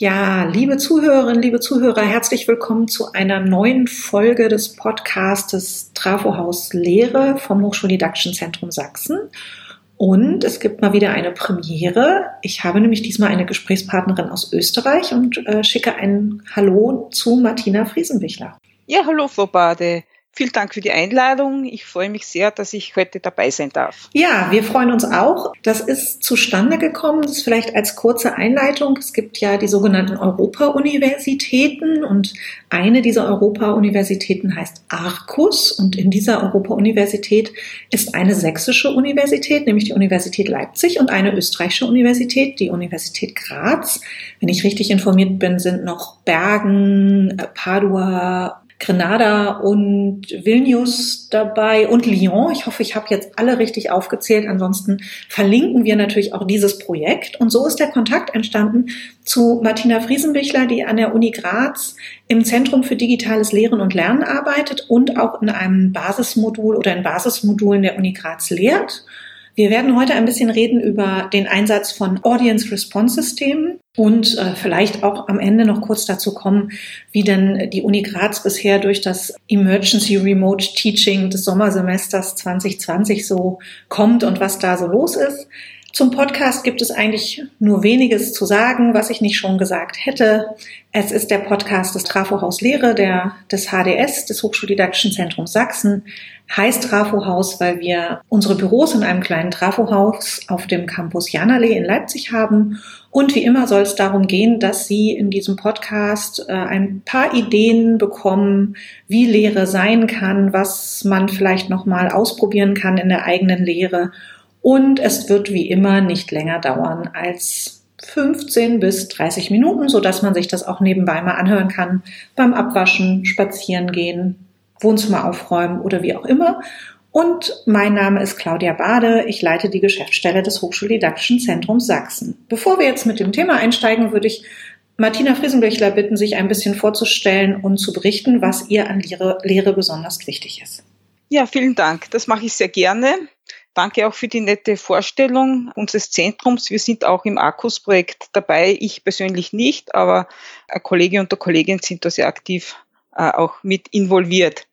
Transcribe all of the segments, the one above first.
Ja, liebe Zuhörerinnen, liebe Zuhörer, herzlich willkommen zu einer neuen Folge des Podcastes Trafohaus Lehre vom Hochschuldidaktischen Sachsen. Und es gibt mal wieder eine Premiere. Ich habe nämlich diesmal eine Gesprächspartnerin aus Österreich und äh, schicke ein Hallo zu Martina Friesenbichler. Ja, hallo Frau Bade. Vielen Dank für die Einladung. Ich freue mich sehr, dass ich heute dabei sein darf. Ja, wir freuen uns auch. Das ist zustande gekommen. Das ist vielleicht als kurze Einleitung. Es gibt ja die sogenannten Europa-Universitäten und eine dieser Europa-Universitäten heißt Arcus und in dieser Europa-Universität ist eine sächsische Universität, nämlich die Universität Leipzig und eine österreichische Universität, die Universität Graz. Wenn ich richtig informiert bin, sind noch Bergen, Padua Grenada und Vilnius dabei und Lyon. Ich hoffe, ich habe jetzt alle richtig aufgezählt. Ansonsten verlinken wir natürlich auch dieses Projekt. Und so ist der Kontakt entstanden zu Martina Friesenbichler, die an der Uni Graz im Zentrum für digitales Lehren und Lernen arbeitet und auch in einem Basismodul oder in Basismodulen der Uni Graz lehrt. Wir werden heute ein bisschen reden über den Einsatz von Audience Response Systemen und äh, vielleicht auch am Ende noch kurz dazu kommen, wie denn die Uni Graz bisher durch das Emergency Remote Teaching des Sommersemesters 2020 so kommt und was da so los ist. Zum Podcast gibt es eigentlich nur weniges zu sagen, was ich nicht schon gesagt hätte. Es ist der Podcast des Trafohaus Lehre, der, des HDS, des Hochschuldidaktischen Zentrums Sachsen. Heißt Trafohaus, weil wir unsere Büros in einem kleinen Trafohaus auf dem Campus Janallee in Leipzig haben. Und wie immer soll es darum gehen, dass Sie in diesem Podcast äh, ein paar Ideen bekommen, wie Lehre sein kann, was man vielleicht nochmal ausprobieren kann in der eigenen Lehre und es wird wie immer nicht länger dauern als 15 bis 30 Minuten, so dass man sich das auch nebenbei mal anhören kann beim Abwaschen, Spazieren gehen, Wohnzimmer aufräumen oder wie auch immer. Und mein Name ist Claudia Bade. Ich leite die Geschäftsstelle des Hochschuldidaktischen Zentrums Sachsen. Bevor wir jetzt mit dem Thema einsteigen, würde ich Martina Friesenbüchler bitten, sich ein bisschen vorzustellen und zu berichten, was ihr an Lehre, Lehre besonders wichtig ist. Ja, vielen Dank. Das mache ich sehr gerne. Danke auch für die nette Vorstellung unseres Zentrums. Wir sind auch im Akkus-Projekt dabei. Ich persönlich nicht, aber ein Kollege und eine Kollegin sind da sehr aktiv äh, auch mit involviert.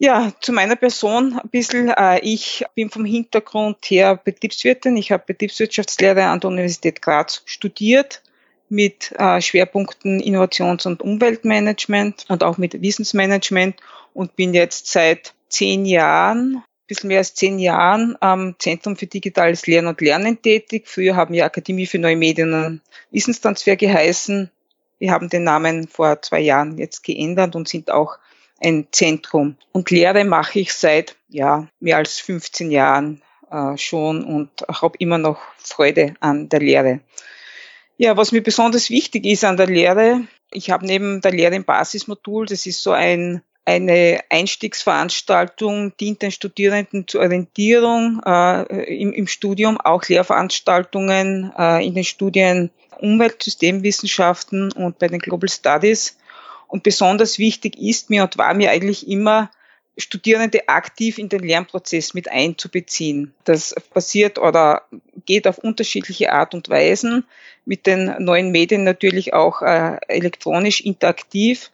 Ja, zu meiner Person ein bisschen. Äh, ich bin vom Hintergrund her Betriebswirtin. Ich habe Betriebswirtschaftslehre an der Universität Graz studiert mit äh, Schwerpunkten Innovations- und Umweltmanagement und auch mit Wissensmanagement und bin jetzt seit zehn Jahren bisschen mehr als zehn Jahren am Zentrum für digitales Lernen und Lernen tätig. Früher haben wir Akademie für neue Medien und Wissenstransfer geheißen. Wir haben den Namen vor zwei Jahren jetzt geändert und sind auch ein Zentrum. Und Lehre mache ich seit ja, mehr als 15 Jahren äh, schon und habe immer noch Freude an der Lehre. Ja, was mir besonders wichtig ist an der Lehre, ich habe neben der Lehre im Basismodul, das ist so ein eine Einstiegsveranstaltung dient den Studierenden zur Orientierung äh, im, im, Studium, auch Lehrveranstaltungen äh, in den Studien Umweltsystemwissenschaften und bei den Global Studies. Und besonders wichtig ist mir und war mir eigentlich immer, Studierende aktiv in den Lernprozess mit einzubeziehen. Das passiert oder geht auf unterschiedliche Art und Weisen, mit den neuen Medien natürlich auch äh, elektronisch interaktiv.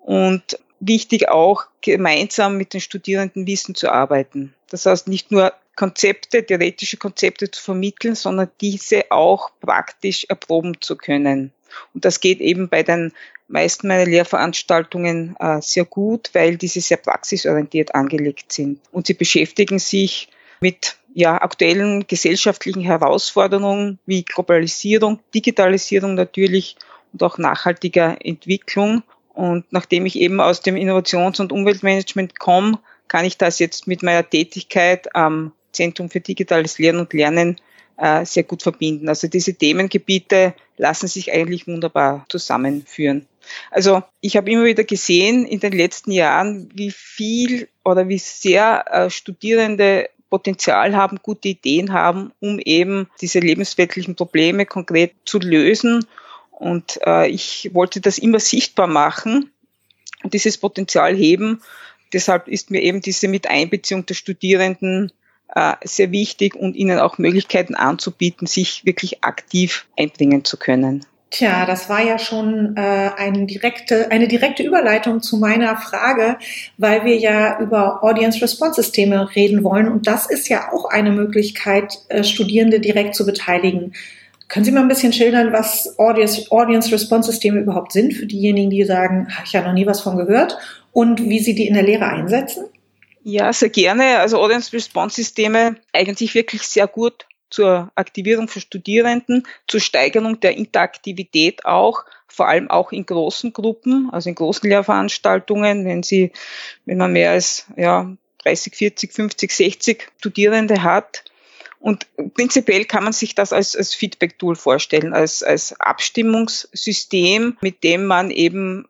Und wichtig auch, gemeinsam mit den Studierenden Wissen zu arbeiten. Das heißt, nicht nur Konzepte, theoretische Konzepte zu vermitteln, sondern diese auch praktisch erproben zu können. Und das geht eben bei den meisten meiner Lehrveranstaltungen äh, sehr gut, weil diese sehr praxisorientiert angelegt sind. Und sie beschäftigen sich mit ja, aktuellen gesellschaftlichen Herausforderungen wie Globalisierung, Digitalisierung natürlich und auch nachhaltiger Entwicklung und nachdem ich eben aus dem Innovations- und Umweltmanagement komme, kann ich das jetzt mit meiner Tätigkeit am Zentrum für digitales Lernen und Lernen äh, sehr gut verbinden. Also diese Themengebiete lassen sich eigentlich wunderbar zusammenführen. Also ich habe immer wieder gesehen in den letzten Jahren, wie viel oder wie sehr äh, Studierende Potenzial haben, gute Ideen haben, um eben diese lebensweltlichen Probleme konkret zu lösen und äh, ich wollte das immer sichtbar machen und dieses Potenzial heben. Deshalb ist mir eben diese Miteinbeziehung der Studierenden äh, sehr wichtig und ihnen auch Möglichkeiten anzubieten, sich wirklich aktiv einbringen zu können. Tja, das war ja schon äh, eine, direkte, eine direkte Überleitung zu meiner Frage, weil wir ja über Audience-Response-Systeme reden wollen. Und das ist ja auch eine Möglichkeit, äh, Studierende direkt zu beteiligen. Können Sie mal ein bisschen schildern, was Audience-Response-Systeme überhaupt sind für diejenigen, die sagen, habe ich ja noch nie was von gehört und wie Sie die in der Lehre einsetzen? Ja, sehr gerne. Also Audience-Response-Systeme eigentlich wirklich sehr gut zur Aktivierung von Studierenden, zur Steigerung der Interaktivität auch, vor allem auch in großen Gruppen, also in großen Lehrveranstaltungen, wenn sie, wenn man mehr als ja, 30, 40, 50, 60 Studierende hat. Und prinzipiell kann man sich das als, als Feedback-Tool vorstellen, als, als Abstimmungssystem, mit dem man eben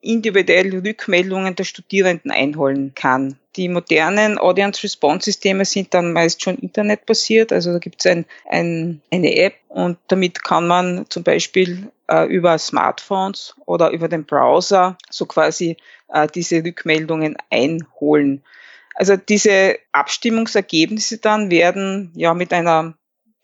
individuell Rückmeldungen der Studierenden einholen kann. Die modernen Audience-Response-Systeme sind dann meist schon internetbasiert. Also da gibt es ein, ein, eine App und damit kann man zum Beispiel äh, über Smartphones oder über den Browser so quasi äh, diese Rückmeldungen einholen. Also diese Abstimmungsergebnisse dann werden ja mit einer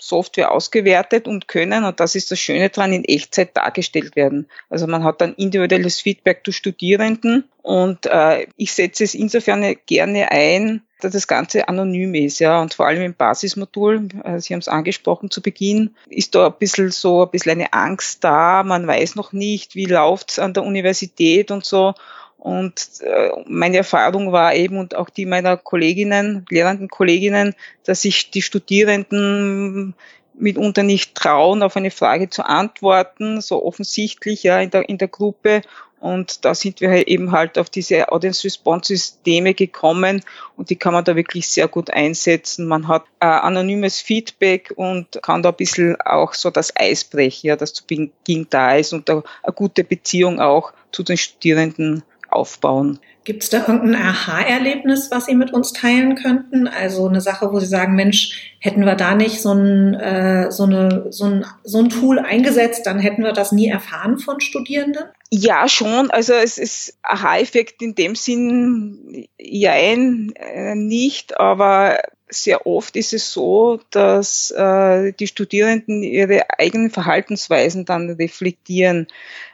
Software ausgewertet und können, und das ist das Schöne dran, in Echtzeit dargestellt werden. Also man hat dann individuelles Feedback zu Studierenden und äh, ich setze es insofern gerne ein, dass das Ganze anonym ist, ja, und vor allem im Basismodul, äh, Sie haben es angesprochen zu Beginn, ist da ein bisschen so, ein bisschen eine Angst da, man weiß noch nicht, wie läuft's an der Universität und so. Und äh, meine Erfahrung war eben und auch die meiner Kolleginnen, lehrenden Kolleginnen, dass sich die Studierenden mitunter nicht trauen, auf eine Frage zu antworten, so offensichtlich ja in der, in der Gruppe. Und da sind wir halt eben halt auf diese Audience-Response-Systeme gekommen und die kann man da wirklich sehr gut einsetzen. Man hat äh, anonymes Feedback und kann da ein bisschen auch so das Eis brechen, ja, das zu Beginn da ist und da eine gute Beziehung auch zu den Studierenden aufbauen. Gibt es da irgendein Aha-Erlebnis, was Sie mit uns teilen könnten? Also eine Sache, wo Sie sagen, Mensch, hätten wir da nicht so ein, äh, so, eine, so, ein, so ein Tool eingesetzt, dann hätten wir das nie erfahren von Studierenden? Ja, schon. Also es ist Aha-Effekt in dem Sinn, jein, äh, nicht, aber sehr oft ist es so, dass äh, die Studierenden ihre eigenen Verhaltensweisen dann reflektieren.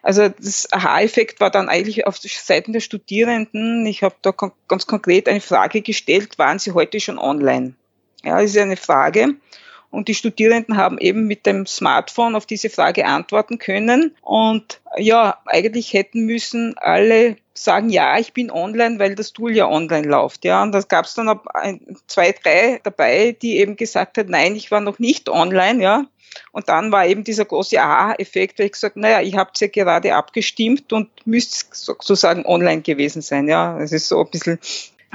Also das Aha-Effekt war dann eigentlich auf Seiten der Studierenden. Ich habe da kon ganz konkret eine Frage gestellt, waren sie heute schon online? Ja, ist eine Frage. Und die Studierenden haben eben mit dem Smartphone auf diese Frage antworten können. Und ja, eigentlich hätten müssen alle sagen, ja, ich bin online, weil das Tool ja online läuft. Ja, und da gab es dann zwei, drei dabei, die eben gesagt hat, nein, ich war noch nicht online, ja. Und dann war eben dieser große Aha-Effekt, weil ich gesagt, naja, ich habt ja gerade abgestimmt und müsst sozusagen online gewesen sein. Ja, es ist so ein bisschen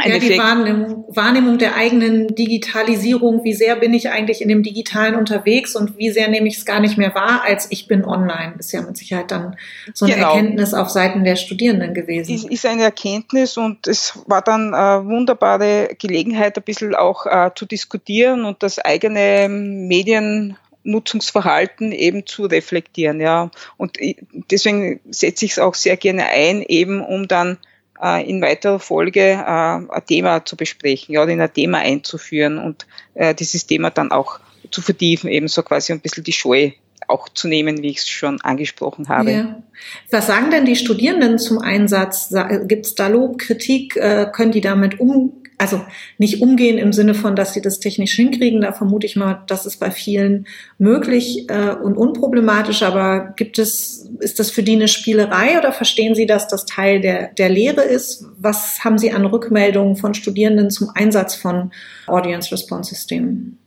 ja, die Wahrnehmung, Wahrnehmung der eigenen Digitalisierung, wie sehr bin ich eigentlich in dem Digitalen unterwegs und wie sehr nehme ich es gar nicht mehr wahr, als ich bin online, ist ja mit Sicherheit dann so eine genau. Erkenntnis auf Seiten der Studierenden gewesen. Ist, ist eine Erkenntnis und es war dann eine wunderbare Gelegenheit, ein bisschen auch äh, zu diskutieren und das eigene Medien Nutzungsverhalten eben zu reflektieren, ja. Und deswegen setze ich es auch sehr gerne ein, eben um dann äh, in weiterer Folge äh, ein Thema zu besprechen ja, oder in ein Thema einzuführen und äh, dieses Thema dann auch zu vertiefen, eben so quasi ein bisschen die Scheu auch zu nehmen, wie ich es schon angesprochen habe. Ja. Was sagen denn die Studierenden zum Einsatz? Gibt es da Lob, Kritik? Können die damit um, also nicht umgehen im Sinne von, dass sie das technisch hinkriegen. Da vermute ich mal, das ist bei vielen möglich äh, und unproblematisch. Aber gibt es, ist das für die eine Spielerei oder verstehen Sie, dass das Teil der, der Lehre ist? Was haben Sie an Rückmeldungen von Studierenden zum Einsatz von Audience Response Systemen?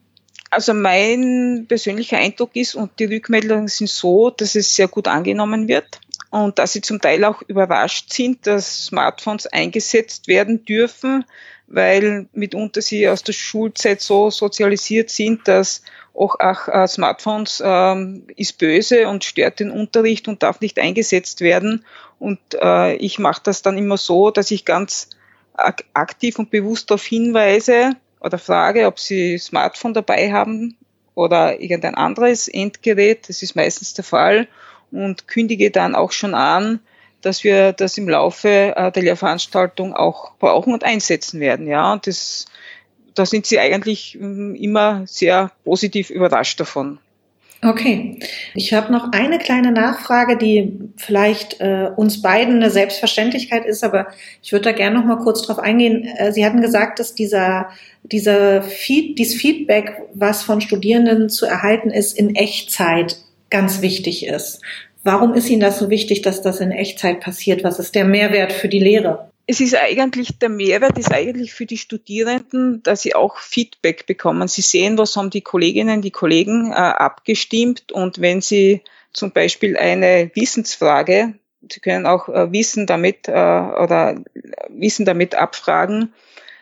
Also mein persönlicher Eindruck ist, und die Rückmeldungen sind so, dass es sehr gut angenommen wird und dass sie zum Teil auch überrascht sind, dass Smartphones eingesetzt werden dürfen, weil mitunter sie aus der Schulzeit so sozialisiert sind, dass auch, auch äh, Smartphones ähm, ist böse und stört den Unterricht und darf nicht eingesetzt werden. Und äh, ich mache das dann immer so, dass ich ganz ak aktiv und bewusst darauf hinweise oder frage, ob sie Smartphone dabei haben oder irgendein anderes Endgerät. Das ist meistens der Fall und kündige dann auch schon an, dass wir das im Laufe äh, der Lehrveranstaltung auch brauchen und einsetzen werden. Ja, und das, da sind sie eigentlich ähm, immer sehr positiv überrascht davon. Okay, ich habe noch eine kleine Nachfrage, die vielleicht äh, uns beiden eine Selbstverständlichkeit ist, aber ich würde da gerne noch mal kurz drauf eingehen. Äh, Sie hatten gesagt, dass dieser dieser Feed, dieses Feedback, was von Studierenden zu erhalten ist, in Echtzeit ganz wichtig ist. Warum ist Ihnen das so wichtig, dass das in Echtzeit passiert? Was ist der Mehrwert für die Lehre? Es ist eigentlich, der Mehrwert ist eigentlich für die Studierenden, dass sie auch Feedback bekommen. Sie sehen, was haben die Kolleginnen, die Kollegen äh, abgestimmt und wenn sie zum Beispiel eine Wissensfrage, Sie können auch äh, Wissen damit äh, oder Wissen damit abfragen,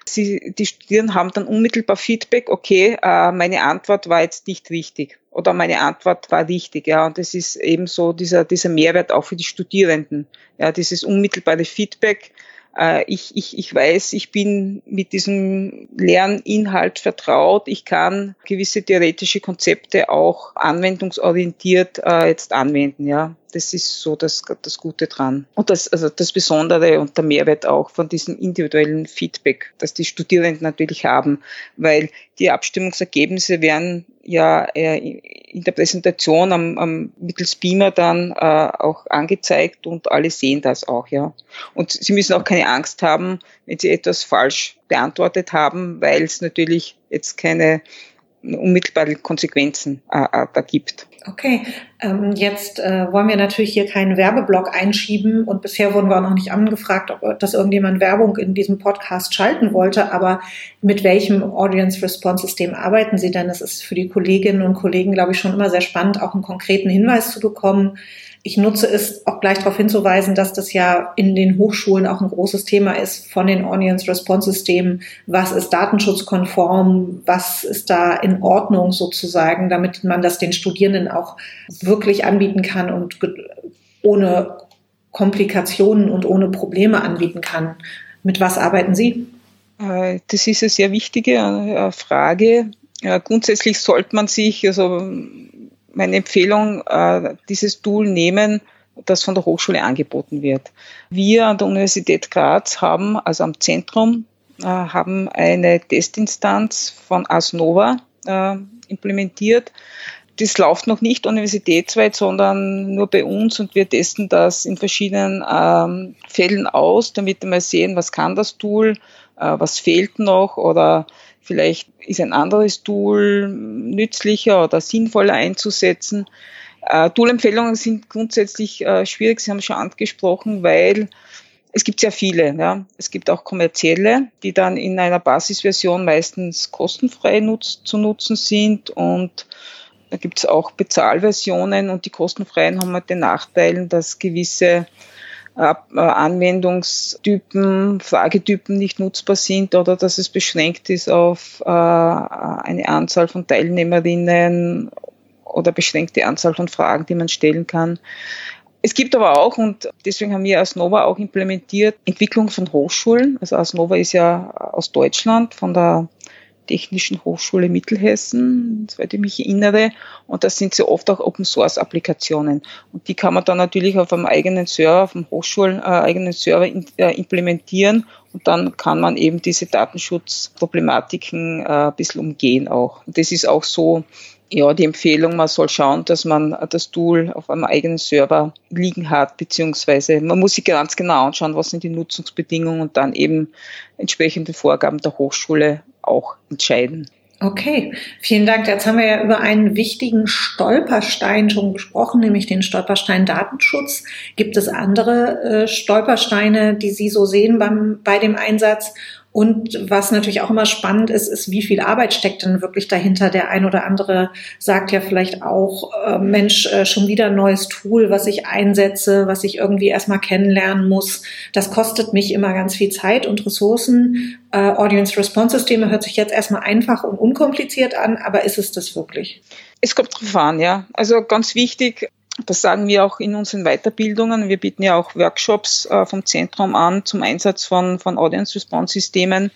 Sie, die Studierenden haben dann unmittelbar Feedback, okay, äh, meine Antwort war jetzt nicht richtig oder meine Antwort war richtig, ja, und das ist eben so dieser, dieser Mehrwert auch für die Studierenden, ja, dieses unmittelbare Feedback, äh, ich, ich, ich weiß, ich bin mit diesem Lerninhalt vertraut. Ich kann gewisse theoretische Konzepte auch anwendungsorientiert äh, jetzt anwenden. Ja, das ist so das, das Gute dran. Und das, also das Besondere und der Mehrwert auch von diesem individuellen Feedback, das die Studierenden natürlich haben, weil die Abstimmungsergebnisse werden ja äh, in der Präsentation am, am mittels Beamer dann äh, auch angezeigt und alle sehen das auch, ja. Und sie müssen auch keine Angst haben, wenn sie etwas falsch beantwortet haben, weil es natürlich jetzt keine unmittelbare Konsequenzen äh, äh, da gibt. Okay, jetzt äh, wollen wir natürlich hier keinen Werbeblock einschieben und bisher wurden wir auch noch nicht angefragt, ob das irgendjemand Werbung in diesem Podcast schalten wollte, aber mit welchem Audience Response System arbeiten Sie denn? Es ist für die Kolleginnen und Kollegen, glaube ich, schon immer sehr spannend, auch einen konkreten Hinweis zu bekommen, ich nutze es auch gleich darauf hinzuweisen, dass das ja in den Hochschulen auch ein großes Thema ist von den Audience Response Systemen. Was ist datenschutzkonform? Was ist da in Ordnung sozusagen, damit man das den Studierenden auch wirklich anbieten kann und ohne Komplikationen und ohne Probleme anbieten kann. Mit was arbeiten Sie? Äh, das ist eine sehr wichtige äh, Frage. Grundsätzlich sollte man sich, also meine Empfehlung, äh, dieses Tool nehmen, das von der Hochschule angeboten wird. Wir an der Universität Graz haben, also am Zentrum, äh, haben eine Testinstanz von Asnova äh, implementiert. Das läuft noch nicht universitätsweit, sondern nur bei uns und wir testen das in verschiedenen ähm, Fällen aus, damit wir mal sehen, was kann das Tool, äh, was fehlt noch oder Vielleicht ist ein anderes Tool nützlicher oder sinnvoller einzusetzen. Äh, Tool-Empfehlungen sind grundsätzlich äh, schwierig, Sie haben es schon angesprochen, weil es gibt sehr viele. Ja. Es gibt auch kommerzielle, die dann in einer Basisversion meistens kostenfrei nutz zu nutzen sind und da gibt es auch Bezahlversionen und die kostenfreien haben halt den Nachteil, dass gewisse äh, Anwendungstypen, Fragetypen nicht nutzbar sind oder dass es beschränkt ist auf äh, eine Anzahl von Teilnehmerinnen oder beschränkte Anzahl von Fragen, die man stellen kann. Es gibt aber auch, und deswegen haben wir Asnova auch implementiert, Entwicklung von Hochschulen. Also Asnova ist ja aus Deutschland, von der Technischen Hochschule Mittelhessen, soweit ich mich erinnere. Und das sind sehr oft auch Open Source Applikationen. Und die kann man dann natürlich auf einem eigenen Server, auf einem Hochschulen äh, eigenen Server in, äh, implementieren. Und dann kann man eben diese Datenschutzproblematiken äh, ein bisschen umgehen auch. Und das ist auch so, ja, die Empfehlung, man soll schauen, dass man das Tool auf einem eigenen Server liegen hat, beziehungsweise man muss sich ganz genau anschauen, was sind die Nutzungsbedingungen und dann eben entsprechende Vorgaben der Hochschule auch entscheiden. Okay, vielen Dank. Jetzt haben wir ja über einen wichtigen Stolperstein schon gesprochen, nämlich den Stolperstein Datenschutz. Gibt es andere äh, Stolpersteine, die Sie so sehen beim, bei dem Einsatz? Und was natürlich auch immer spannend ist, ist, wie viel Arbeit steckt denn wirklich dahinter. Der ein oder andere sagt ja vielleicht auch, äh, Mensch, äh, schon wieder ein neues Tool, was ich einsetze, was ich irgendwie erstmal kennenlernen muss. Das kostet mich immer ganz viel Zeit und Ressourcen. Äh, Audience Response Systeme hört sich jetzt erstmal einfach und unkompliziert an, aber ist es das wirklich? Es kommt drauf an, ja. Also ganz wichtig, das sagen wir auch in unseren Weiterbildungen. Wir bieten ja auch Workshops äh, vom Zentrum an zum Einsatz von, von Audience Response Systemen.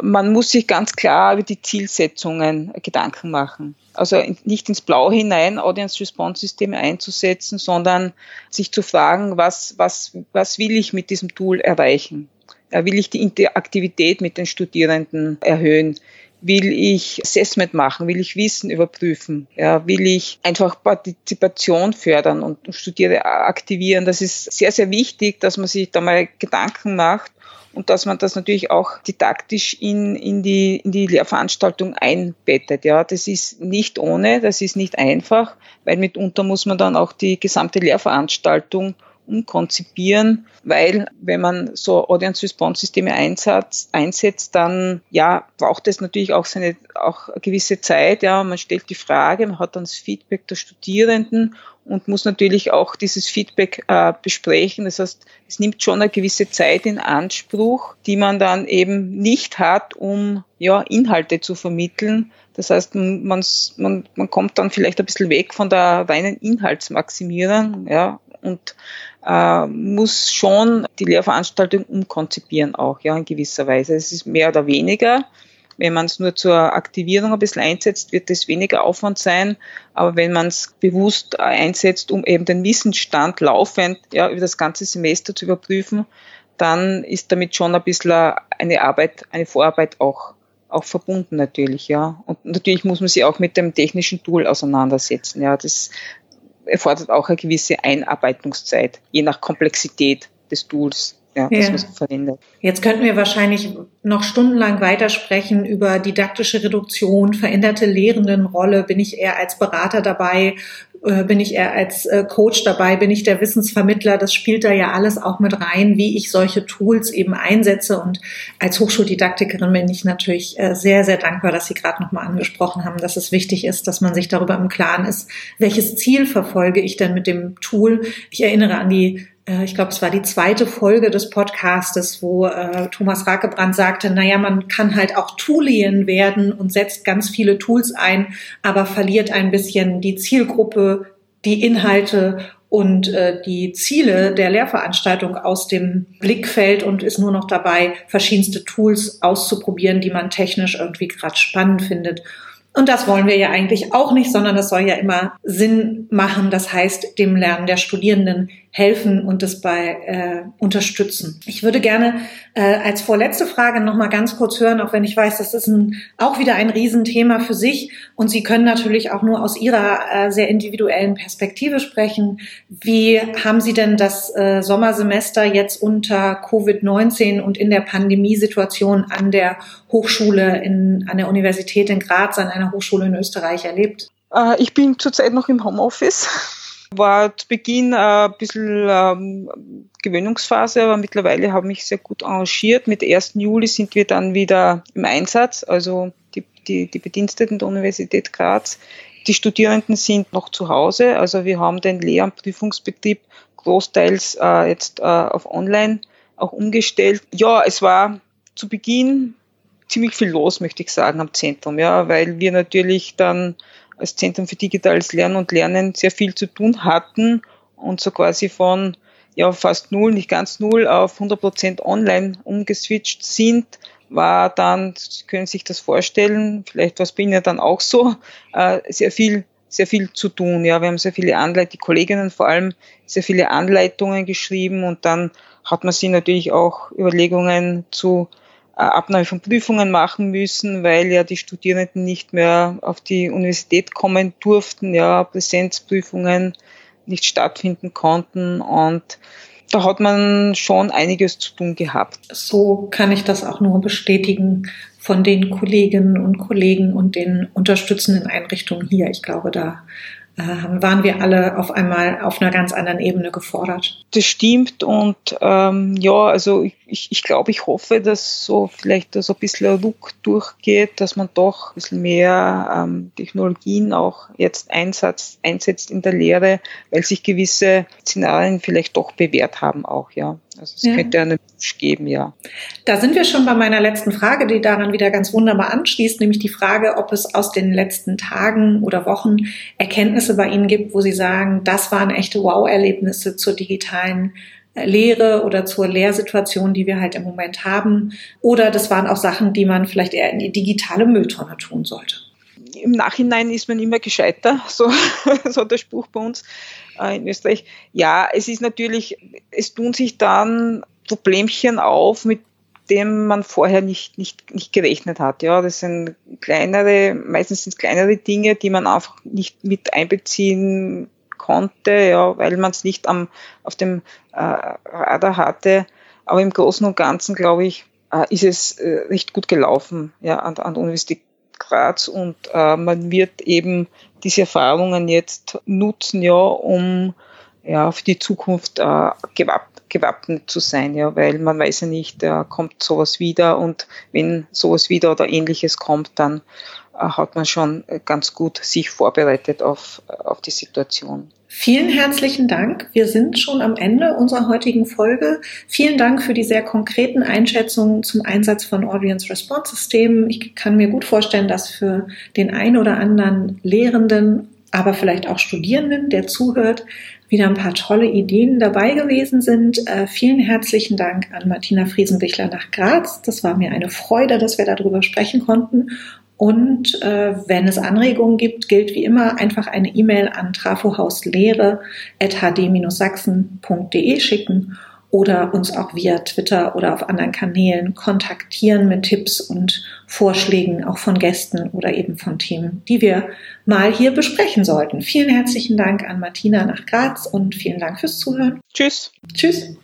Man muss sich ganz klar über die Zielsetzungen Gedanken machen. Also nicht ins Blau hinein Audience Response Systeme einzusetzen, sondern sich zu fragen, was, was, was will ich mit diesem Tool erreichen? Will ich die Interaktivität mit den Studierenden erhöhen? Will ich Assessment machen? Will ich Wissen überprüfen? Ja, will ich einfach Partizipation fördern und Studierende aktivieren? Das ist sehr, sehr wichtig, dass man sich da mal Gedanken macht und dass man das natürlich auch didaktisch in, in, die, in die Lehrveranstaltung einbettet. Ja, das ist nicht ohne, das ist nicht einfach, weil mitunter muss man dann auch die gesamte Lehrveranstaltung umkonzipieren, weil wenn man so Audience-Response-Systeme einsetzt, dann ja, braucht es natürlich auch seine auch eine gewisse Zeit. Ja, man stellt die Frage, man hat dann das Feedback der Studierenden und muss natürlich auch dieses Feedback äh, besprechen. Das heißt, es nimmt schon eine gewisse Zeit in Anspruch, die man dann eben nicht hat, um ja, Inhalte zu vermitteln. Das heißt, man, man, man kommt dann vielleicht ein bisschen weg von der reinen Inhaltsmaximierung ja, und äh, muss schon die Lehrveranstaltung umkonzipieren auch, ja, in gewisser Weise. Es ist mehr oder weniger. Wenn man es nur zur Aktivierung ein bisschen einsetzt, wird es weniger Aufwand sein. Aber wenn man es bewusst einsetzt, um eben den Wissensstand laufend ja, über das ganze Semester zu überprüfen, dann ist damit schon ein bisschen eine Arbeit, eine Vorarbeit auch, auch verbunden natürlich, ja. Und natürlich muss man sich auch mit dem technischen Tool auseinandersetzen, ja. Das erfordert auch eine gewisse Einarbeitungszeit, je nach Komplexität des Tools ja, ja. das man verwendet. Jetzt könnten wir wahrscheinlich noch stundenlang weitersprechen über didaktische Reduktion, veränderte Lehrendenrolle. Bin ich eher als Berater dabei? Äh, bin ich eher als äh, Coach dabei? Bin ich der Wissensvermittler? Das spielt da ja alles auch mit rein, wie ich solche Tools eben einsetze. Und als Hochschuldidaktikerin bin ich natürlich äh, sehr, sehr dankbar, dass Sie gerade nochmal angesprochen haben, dass es wichtig ist, dass man sich darüber im Klaren ist, welches Ziel verfolge ich denn mit dem Tool. Ich erinnere an die ich glaube, es war die zweite Folge des Podcastes, wo äh, Thomas Rakebrand sagte, naja, man kann halt auch Toolien werden und setzt ganz viele Tools ein, aber verliert ein bisschen die Zielgruppe, die Inhalte und äh, die Ziele der Lehrveranstaltung aus dem Blickfeld und ist nur noch dabei, verschiedenste Tools auszuprobieren, die man technisch irgendwie gerade spannend findet. Und das wollen wir ja eigentlich auch nicht, sondern das soll ja immer Sinn machen. Das heißt, dem Lernen der Studierenden helfen und das bei äh, unterstützen. Ich würde gerne äh, als vorletzte Frage noch mal ganz kurz hören, auch wenn ich weiß, das ist ein, auch wieder ein Riesenthema für sich und Sie können natürlich auch nur aus Ihrer äh, sehr individuellen Perspektive sprechen. Wie haben Sie denn das äh, Sommersemester jetzt unter Covid-19 und in der Pandemiesituation an der Hochschule in, an der Universität in Graz, an einer Hochschule in Österreich erlebt? Äh, ich bin zurzeit noch im Homeoffice war zu Beginn äh, ein bisschen ähm, Gewöhnungsphase, aber mittlerweile habe ich sehr gut arrangiert. Mit 1. Juli sind wir dann wieder im Einsatz, also die, die, die Bediensteten der Universität Graz. Die Studierenden sind noch zu Hause, also wir haben den Lehr- und Prüfungsbetrieb großteils äh, jetzt äh, auf Online auch umgestellt. Ja, es war zu Beginn ziemlich viel los, möchte ich sagen, am Zentrum, ja, weil wir natürlich dann als Zentrum für digitales Lernen und Lernen sehr viel zu tun hatten und so quasi von ja fast null, nicht ganz null auf 100 Prozent online umgeswitcht sind, war dann, Sie können sich das vorstellen, vielleicht war es bei Ihnen dann auch so, äh, sehr viel sehr viel zu tun. Ja, wir haben sehr viele Anleitungen, die Kolleginnen vor allem sehr viele Anleitungen geschrieben und dann hat man sie natürlich auch Überlegungen zu Abnahme von Prüfungen machen müssen, weil ja die Studierenden nicht mehr auf die Universität kommen durften, ja, Präsenzprüfungen nicht stattfinden konnten und da hat man schon einiges zu tun gehabt. So kann ich das auch nur bestätigen von den Kolleginnen und Kollegen und den unterstützenden Einrichtungen hier. Ich glaube, da äh, waren wir alle auf einmal auf einer ganz anderen Ebene gefordert. Das stimmt und ähm, ja, also ich, ich, glaube, ich hoffe, dass so vielleicht so ein bisschen Ruck durchgeht, dass man doch ein bisschen mehr ähm, Technologien auch jetzt einsetzt, einsetzt in der Lehre, weil sich gewisse Szenarien vielleicht doch bewährt haben auch, ja. Also es ja. könnte einen Wunsch geben, ja. Da sind wir schon bei meiner letzten Frage, die daran wieder ganz wunderbar anschließt, nämlich die Frage, ob es aus den letzten Tagen oder Wochen Erkenntnisse bei Ihnen gibt, wo Sie sagen, das waren echte Wow-Erlebnisse zur digitalen äh, Lehre oder zur Lehrsituation, die wir halt im Moment haben. Oder das waren auch Sachen, die man vielleicht eher in die digitale Mülltonne tun sollte. Im Nachhinein ist man immer gescheiter, so, so der Spruch bei uns äh, in Österreich. Ja, es ist natürlich, es tun sich dann Problemchen auf mit dem man vorher nicht, nicht, nicht gerechnet hat. Ja, das sind kleinere, meistens sind es kleinere Dinge, die man einfach nicht mit einbeziehen konnte, ja, weil man es nicht am, auf dem äh, Radar hatte. Aber im Großen und Ganzen, glaube ich, äh, ist es äh, recht gut gelaufen ja, an, an der Universität Graz und äh, man wird eben diese Erfahrungen jetzt nutzen, ja, um ja, für die Zukunft äh, gewapp, gewappnet zu sein, ja, weil man weiß ja nicht, äh, kommt sowas wieder und wenn sowas wieder oder ähnliches kommt, dann äh, hat man schon ganz gut sich vorbereitet auf, auf die Situation. Vielen herzlichen Dank. Wir sind schon am Ende unserer heutigen Folge. Vielen Dank für die sehr konkreten Einschätzungen zum Einsatz von Audience Response Systemen. Ich kann mir gut vorstellen, dass für den einen oder anderen Lehrenden, aber vielleicht auch Studierenden, der zuhört, wieder ein paar tolle Ideen dabei gewesen sind. Äh, vielen herzlichen Dank an Martina Friesenbichler nach Graz. Das war mir eine Freude, dass wir darüber sprechen konnten. Und äh, wenn es Anregungen gibt, gilt wie immer einfach eine E-Mail an trafohauslehre.hd-sachsen.de schicken oder uns auch via Twitter oder auf anderen Kanälen kontaktieren mit Tipps und Vorschlägen auch von Gästen oder eben von Themen, die wir mal hier besprechen sollten. Vielen herzlichen Dank an Martina nach Graz und vielen Dank fürs Zuhören. Tschüss. Tschüss.